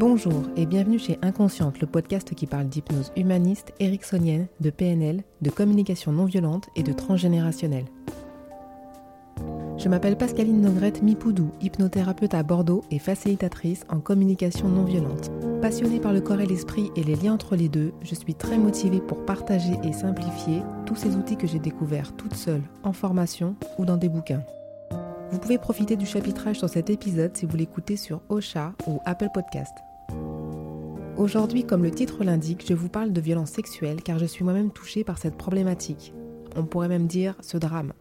Bonjour et bienvenue chez Inconsciente, le podcast qui parle d'hypnose humaniste, ericksonienne, de PNL, de communication non violente et de transgénérationnel. Je m'appelle Pascaline Nogrette Mipoudou, hypnothérapeute à Bordeaux et facilitatrice en communication non violente. Passionnée par le corps et l'esprit et les liens entre les deux, je suis très motivée pour partager et simplifier tous ces outils que j'ai découverts toute seule, en formation ou dans des bouquins. Vous pouvez profiter du chapitrage sur cet épisode si vous l'écoutez sur Ocha ou Apple Podcast. Aujourd'hui, comme le titre l'indique, je vous parle de violence sexuelle car je suis moi-même touchée par cette problématique. On pourrait même dire ce drame.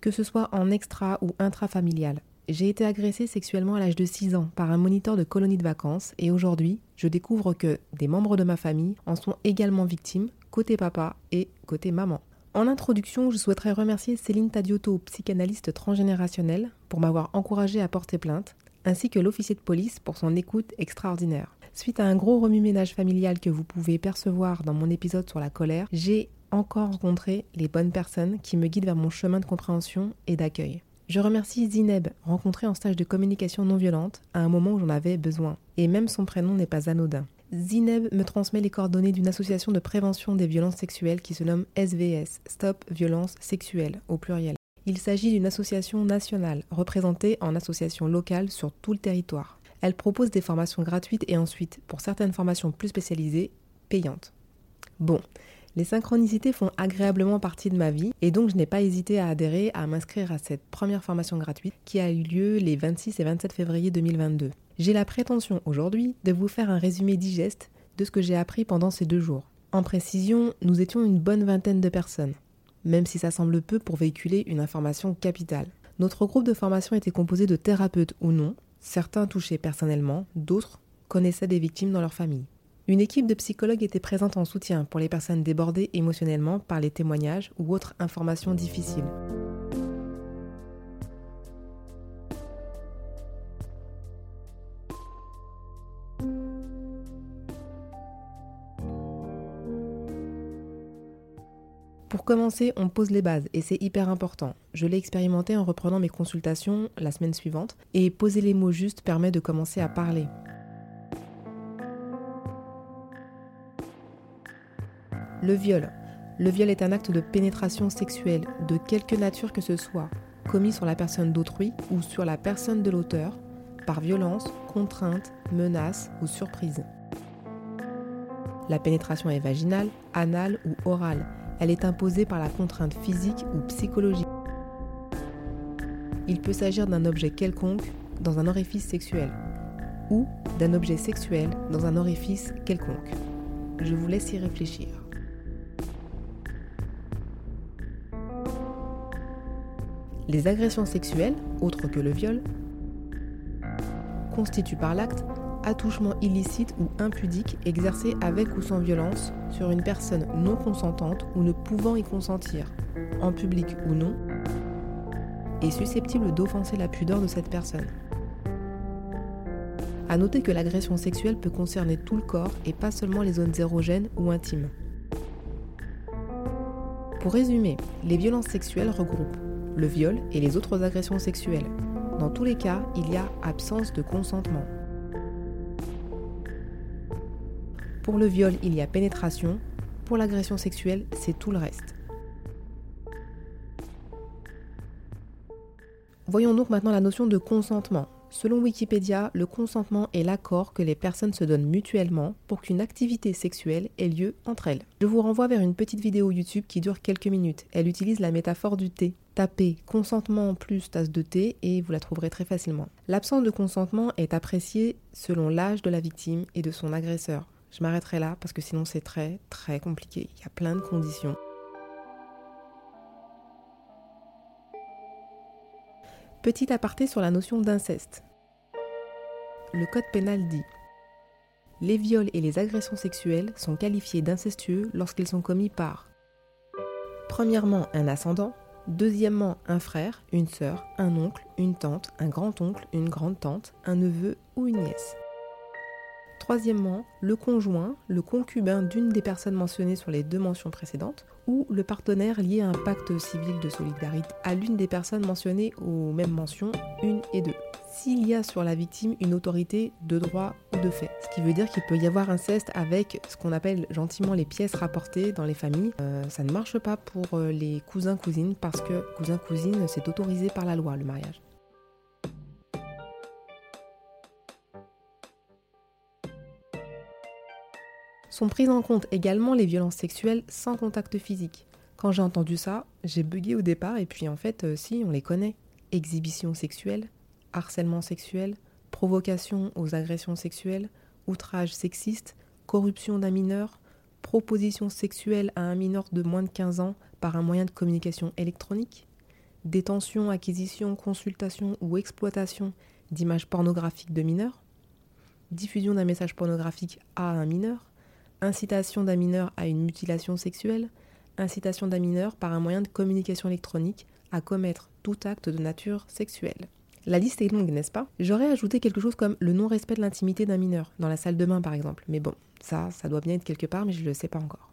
Que ce soit en extra ou intrafamilial. J'ai été agressée sexuellement à l'âge de 6 ans par un moniteur de colonie de vacances et aujourd'hui, je découvre que des membres de ma famille en sont également victimes, côté papa et côté maman. En introduction, je souhaiterais remercier Céline Tadioto, psychanalyste transgénérationnelle, pour m'avoir encouragée à porter plainte, ainsi que l'officier de police pour son écoute extraordinaire. Suite à un gros remue-ménage familial que vous pouvez percevoir dans mon épisode sur la colère, j'ai encore rencontré les bonnes personnes qui me guident vers mon chemin de compréhension et d'accueil. Je remercie Zineb, rencontrée en stage de communication non violente à un moment où j'en avais besoin. Et même son prénom n'est pas anodin. Zineb me transmet les coordonnées d'une association de prévention des violences sexuelles qui se nomme SVS, Stop Violence Sexuelle au pluriel. Il s'agit d'une association nationale, représentée en association locale sur tout le territoire. Elle propose des formations gratuites et ensuite, pour certaines formations plus spécialisées, payantes. Bon, les synchronicités font agréablement partie de ma vie et donc je n'ai pas hésité à adhérer à m'inscrire à cette première formation gratuite qui a eu lieu les 26 et 27 février 2022. J'ai la prétention aujourd'hui de vous faire un résumé digeste de ce que j'ai appris pendant ces deux jours. En précision, nous étions une bonne vingtaine de personnes, même si ça semble peu pour véhiculer une information capitale. Notre groupe de formation était composé de thérapeutes ou non, certains touchés personnellement, d'autres connaissaient des victimes dans leur famille. Une équipe de psychologues était présente en soutien pour les personnes débordées émotionnellement par les témoignages ou autres informations difficiles. Commencer, on pose les bases et c'est hyper important. Je l'ai expérimenté en reprenant mes consultations la semaine suivante et poser les mots justes permet de commencer à parler. Le viol. Le viol est un acte de pénétration sexuelle de quelque nature que ce soit, commis sur la personne d'autrui ou sur la personne de l'auteur, par violence, contrainte, menace ou surprise. La pénétration est vaginale, anale ou orale elle est imposée par la contrainte physique ou psychologique. Il peut s'agir d'un objet quelconque dans un orifice sexuel ou d'un objet sexuel dans un orifice quelconque. Je vous laisse y réfléchir. Les agressions sexuelles, autres que le viol, constituent par l'acte attouchement illicite ou impudique exercé avec ou sans violence sur une personne non consentante ou ne pouvant y consentir, en public ou non, est susceptible d'offenser la pudeur de cette personne. A noter que l'agression sexuelle peut concerner tout le corps et pas seulement les zones érogènes ou intimes. Pour résumer, les violences sexuelles regroupent le viol et les autres agressions sexuelles. Dans tous les cas, il y a absence de consentement. Pour le viol, il y a pénétration. Pour l'agression sexuelle, c'est tout le reste. Voyons donc maintenant la notion de consentement. Selon Wikipédia, le consentement est l'accord que les personnes se donnent mutuellement pour qu'une activité sexuelle ait lieu entre elles. Je vous renvoie vers une petite vidéo YouTube qui dure quelques minutes. Elle utilise la métaphore du thé. Tapez consentement plus tasse de thé et vous la trouverez très facilement. L'absence de consentement est appréciée selon l'âge de la victime et de son agresseur. Je m'arrêterai là parce que sinon c'est très très compliqué. Il y a plein de conditions. Petit aparté sur la notion d'inceste. Le code pénal dit Les viols et les agressions sexuelles sont qualifiés d'incestueux lorsqu'ils sont commis par Premièrement, un ascendant, deuxièmement, un frère, une sœur, un oncle, une tante, un grand-oncle, une grande-tante, un neveu ou une nièce. Troisièmement, le conjoint, le concubin d'une des personnes mentionnées sur les deux mentions précédentes, ou le partenaire lié à un pacte civil de solidarité à l'une des personnes mentionnées aux mêmes mentions 1 et 2. S'il y a sur la victime une autorité de droit ou de fait, ce qui veut dire qu'il peut y avoir inceste avec ce qu'on appelle gentiment les pièces rapportées dans les familles, euh, ça ne marche pas pour euh, les cousins-cousines parce que cousin-cousine c'est autorisé par la loi le mariage. Sont prises en compte également les violences sexuelles sans contact physique. Quand j'ai entendu ça, j'ai bugué au départ et puis en fait, euh, si, on les connaît. Exhibition sexuelle, harcèlement sexuel, provocation aux agressions sexuelles, outrage sexiste, corruption d'un mineur, proposition sexuelle à un mineur de moins de 15 ans par un moyen de communication électronique, détention, acquisition, consultation ou exploitation d'images pornographiques de mineurs, diffusion d'un message pornographique à un mineur, incitation d'un mineur à une mutilation sexuelle, incitation d'un mineur par un moyen de communication électronique à commettre tout acte de nature sexuelle. La liste est longue, n'est-ce pas? J'aurais ajouté quelque chose comme le non-respect de l'intimité d'un mineur, dans la salle de bain par exemple. Mais bon, ça, ça doit bien être quelque part, mais je ne le sais pas encore.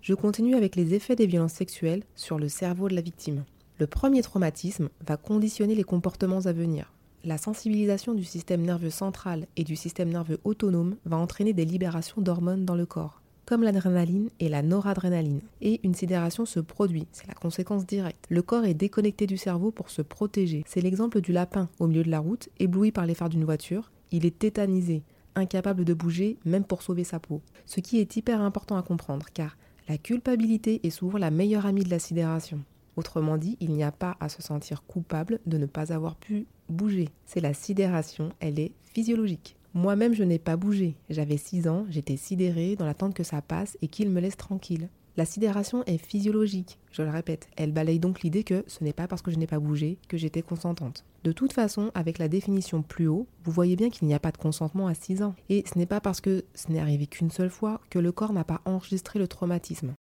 Je continue avec les effets des violences sexuelles sur le cerveau de la victime. Le premier traumatisme va conditionner les comportements à venir la sensibilisation du système nerveux central et du système nerveux autonome va entraîner des libérations d'hormones dans le corps, comme l'adrénaline et la noradrénaline. Et une sidération se produit, c'est la conséquence directe. Le corps est déconnecté du cerveau pour se protéger. C'est l'exemple du lapin au milieu de la route, ébloui par les phares d'une voiture. Il est tétanisé, incapable de bouger, même pour sauver sa peau. Ce qui est hyper important à comprendre, car la culpabilité est souvent la meilleure amie de la sidération. Autrement dit, il n'y a pas à se sentir coupable de ne pas avoir pu bouger. C'est la sidération, elle est physiologique. Moi-même, je n'ai pas bougé. J'avais 6 ans, j'étais sidérée dans l'attente que ça passe et qu'il me laisse tranquille. La sidération est physiologique, je le répète. Elle balaye donc l'idée que ce n'est pas parce que je n'ai pas bougé que j'étais consentante. De toute façon, avec la définition plus haut, vous voyez bien qu'il n'y a pas de consentement à 6 ans. Et ce n'est pas parce que ce n'est arrivé qu'une seule fois que le corps n'a pas enregistré le traumatisme.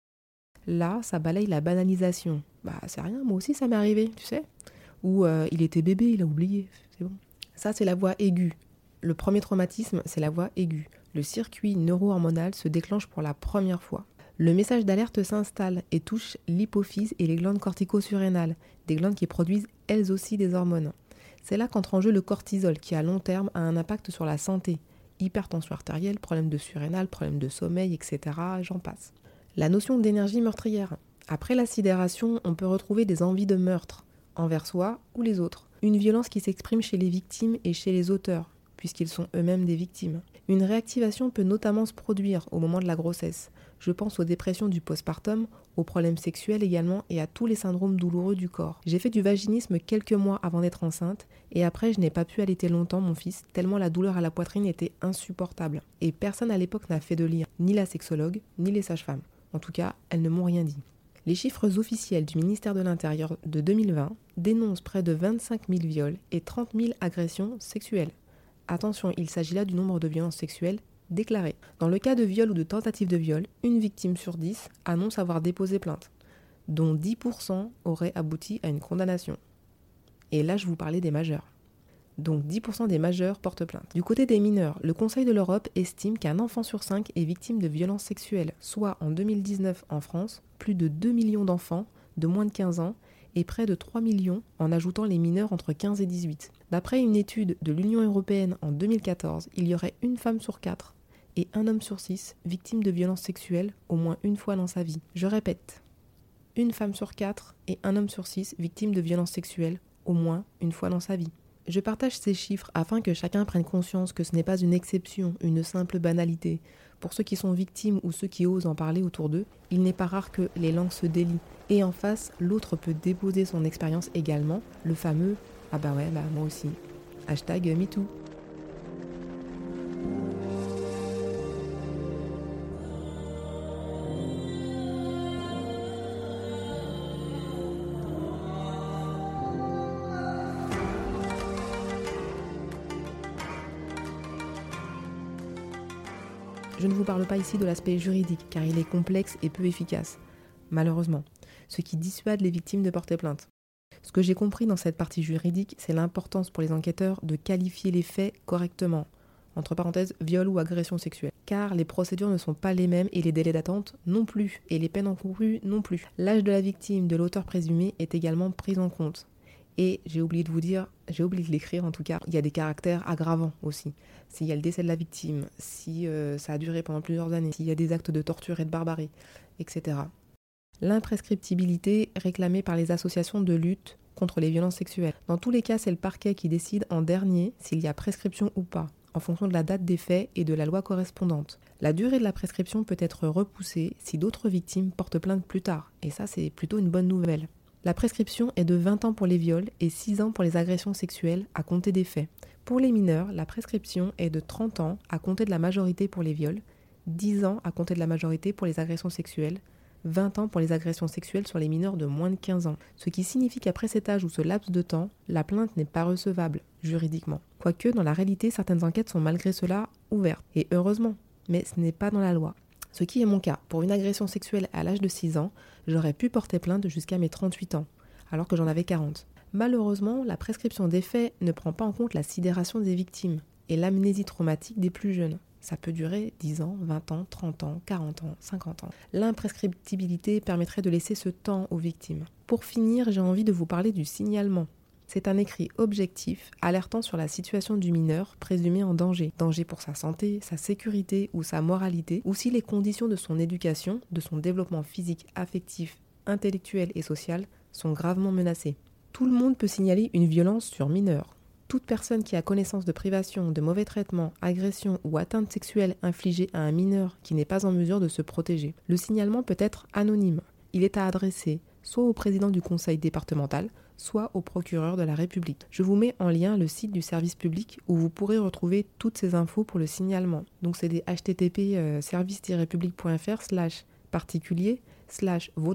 Là, ça balaye la banalisation. Bah, c'est rien, moi aussi ça m'est arrivé, tu sais. Ou euh, il était bébé, il a oublié, c'est bon. Ça, c'est la voix aiguë. Le premier traumatisme, c'est la voix aiguë. Le circuit neuro-hormonal se déclenche pour la première fois. Le message d'alerte s'installe et touche l'hypophyse et les glandes cortico-surrénales, des glandes qui produisent elles aussi des hormones. C'est là qu'entre en jeu le cortisol qui à long terme a un impact sur la santé. Hypertension artérielle, problème de surrénal, problème de sommeil, etc. J'en passe. La notion d'énergie meurtrière. Après la sidération, on peut retrouver des envies de meurtre, envers soi ou les autres. Une violence qui s'exprime chez les victimes et chez les auteurs, puisqu'ils sont eux-mêmes des victimes. Une réactivation peut notamment se produire au moment de la grossesse. Je pense aux dépressions du postpartum, aux problèmes sexuels également et à tous les syndromes douloureux du corps. J'ai fait du vaginisme quelques mois avant d'être enceinte et après je n'ai pas pu allaiter longtemps mon fils tellement la douleur à la poitrine était insupportable. Et personne à l'époque n'a fait de lire, ni la sexologue, ni les sages-femmes. En tout cas, elles ne m'ont rien dit. Les chiffres officiels du ministère de l'Intérieur de 2020 dénoncent près de 25 000 viols et 30 000 agressions sexuelles. Attention, il s'agit là du nombre de violences sexuelles déclarées. Dans le cas de viol ou de tentative de viol, une victime sur 10 annonce avoir déposé plainte, dont 10% auraient abouti à une condamnation. Et là, je vous parlais des majeurs donc 10% des majeurs portent plainte. Du côté des mineurs, le Conseil de l'Europe estime qu'un enfant sur 5 est victime de violences sexuelles, soit en 2019 en France, plus de 2 millions d'enfants de moins de 15 ans et près de 3 millions en ajoutant les mineurs entre 15 et 18. D'après une étude de l'Union européenne en 2014, il y aurait une femme sur 4 et un homme sur 6 victime de violences sexuelles au moins une fois dans sa vie. Je répète, une femme sur 4 et un homme sur 6 victime de violences sexuelles au moins une fois dans sa vie. Je partage ces chiffres afin que chacun prenne conscience que ce n'est pas une exception, une simple banalité. Pour ceux qui sont victimes ou ceux qui osent en parler autour d'eux, il n'est pas rare que les langues se délient. Et en face, l'autre peut déposer son expérience également, le fameux Ah bah ouais, bah moi aussi. Hashtag MeToo. Je ne vous parle pas ici de l'aspect juridique, car il est complexe et peu efficace, malheureusement, ce qui dissuade les victimes de porter plainte. Ce que j'ai compris dans cette partie juridique, c'est l'importance pour les enquêteurs de qualifier les faits correctement, entre parenthèses viol ou agression sexuelle, car les procédures ne sont pas les mêmes et les délais d'attente non plus, et les peines encourues non plus. L'âge de la victime, de l'auteur présumé, est également pris en compte. Et j'ai oublié de vous dire, j'ai oublié de l'écrire en tout cas, il y a des caractères aggravants aussi. S'il y a le décès de la victime, si euh, ça a duré pendant plusieurs années, s'il y a des actes de torture et de barbarie, etc. L'imprescriptibilité réclamée par les associations de lutte contre les violences sexuelles. Dans tous les cas, c'est le parquet qui décide en dernier s'il y a prescription ou pas, en fonction de la date des faits et de la loi correspondante. La durée de la prescription peut être repoussée si d'autres victimes portent plainte plus tard, et ça c'est plutôt une bonne nouvelle. La prescription est de 20 ans pour les viols et 6 ans pour les agressions sexuelles à compter des faits. Pour les mineurs, la prescription est de 30 ans à compter de la majorité pour les viols, 10 ans à compter de la majorité pour les agressions sexuelles, 20 ans pour les agressions sexuelles sur les mineurs de moins de 15 ans, ce qui signifie qu'après cet âge ou ce laps de temps, la plainte n'est pas recevable juridiquement. Quoique dans la réalité, certaines enquêtes sont malgré cela ouvertes, et heureusement, mais ce n'est pas dans la loi. Ce qui est mon cas. Pour une agression sexuelle à l'âge de 6 ans, j'aurais pu porter plainte jusqu'à mes 38 ans, alors que j'en avais 40. Malheureusement, la prescription des faits ne prend pas en compte la sidération des victimes et l'amnésie traumatique des plus jeunes. Ça peut durer 10 ans, 20 ans, 30 ans, 40 ans, 50 ans. L'imprescriptibilité permettrait de laisser ce temps aux victimes. Pour finir, j'ai envie de vous parler du signalement. C'est un écrit objectif alertant sur la situation du mineur présumé en danger. Danger pour sa santé, sa sécurité ou sa moralité, ou si les conditions de son éducation, de son développement physique, affectif, intellectuel et social sont gravement menacées. Tout le monde peut signaler une violence sur mineur. Toute personne qui a connaissance de privation, de mauvais traitements, agressions ou atteintes sexuelles infligées à un mineur qui n'est pas en mesure de se protéger. Le signalement peut être anonyme. Il est à adresser soit au président du conseil départemental, soit au procureur de la République. Je vous mets en lien le site du service public où vous pourrez retrouver toutes ces infos pour le signalement. Donc c'est des http euh, service-public.fr slash particulier slash vos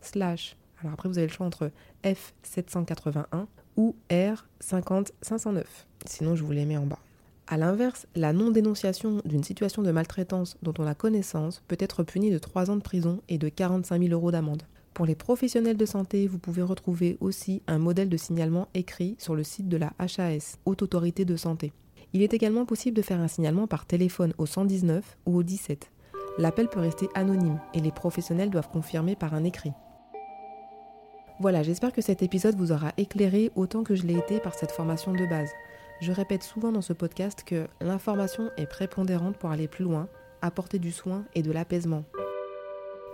slash alors après vous avez le choix entre F781 ou R50509. Sinon, je vous les mets en bas. A l'inverse, la non-dénonciation d'une situation de maltraitance dont on a connaissance peut être punie de 3 ans de prison et de 45 000 euros d'amende. Pour les professionnels de santé, vous pouvez retrouver aussi un modèle de signalement écrit sur le site de la HAS, Haute Autorité de Santé. Il est également possible de faire un signalement par téléphone au 119 ou au 17. L'appel peut rester anonyme et les professionnels doivent confirmer par un écrit. Voilà, j'espère que cet épisode vous aura éclairé autant que je l'ai été par cette formation de base. Je répète souvent dans ce podcast que l'information est prépondérante pour aller plus loin, apporter du soin et de l'apaisement.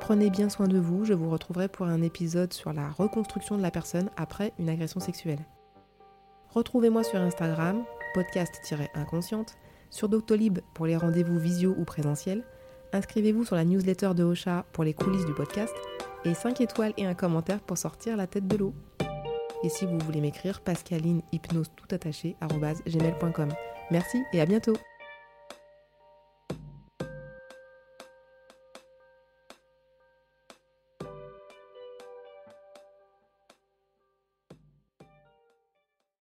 Prenez bien soin de vous, je vous retrouverai pour un épisode sur la reconstruction de la personne après une agression sexuelle. Retrouvez-moi sur Instagram, podcast-inconsciente, sur Doctolib pour les rendez-vous visio ou présentiels. Inscrivez-vous sur la newsletter de Ocha pour les coulisses du podcast et 5 étoiles et un commentaire pour sortir la tête de l'eau. Et si vous voulez m'écrire, pascaline hypnose tout. Merci et à bientôt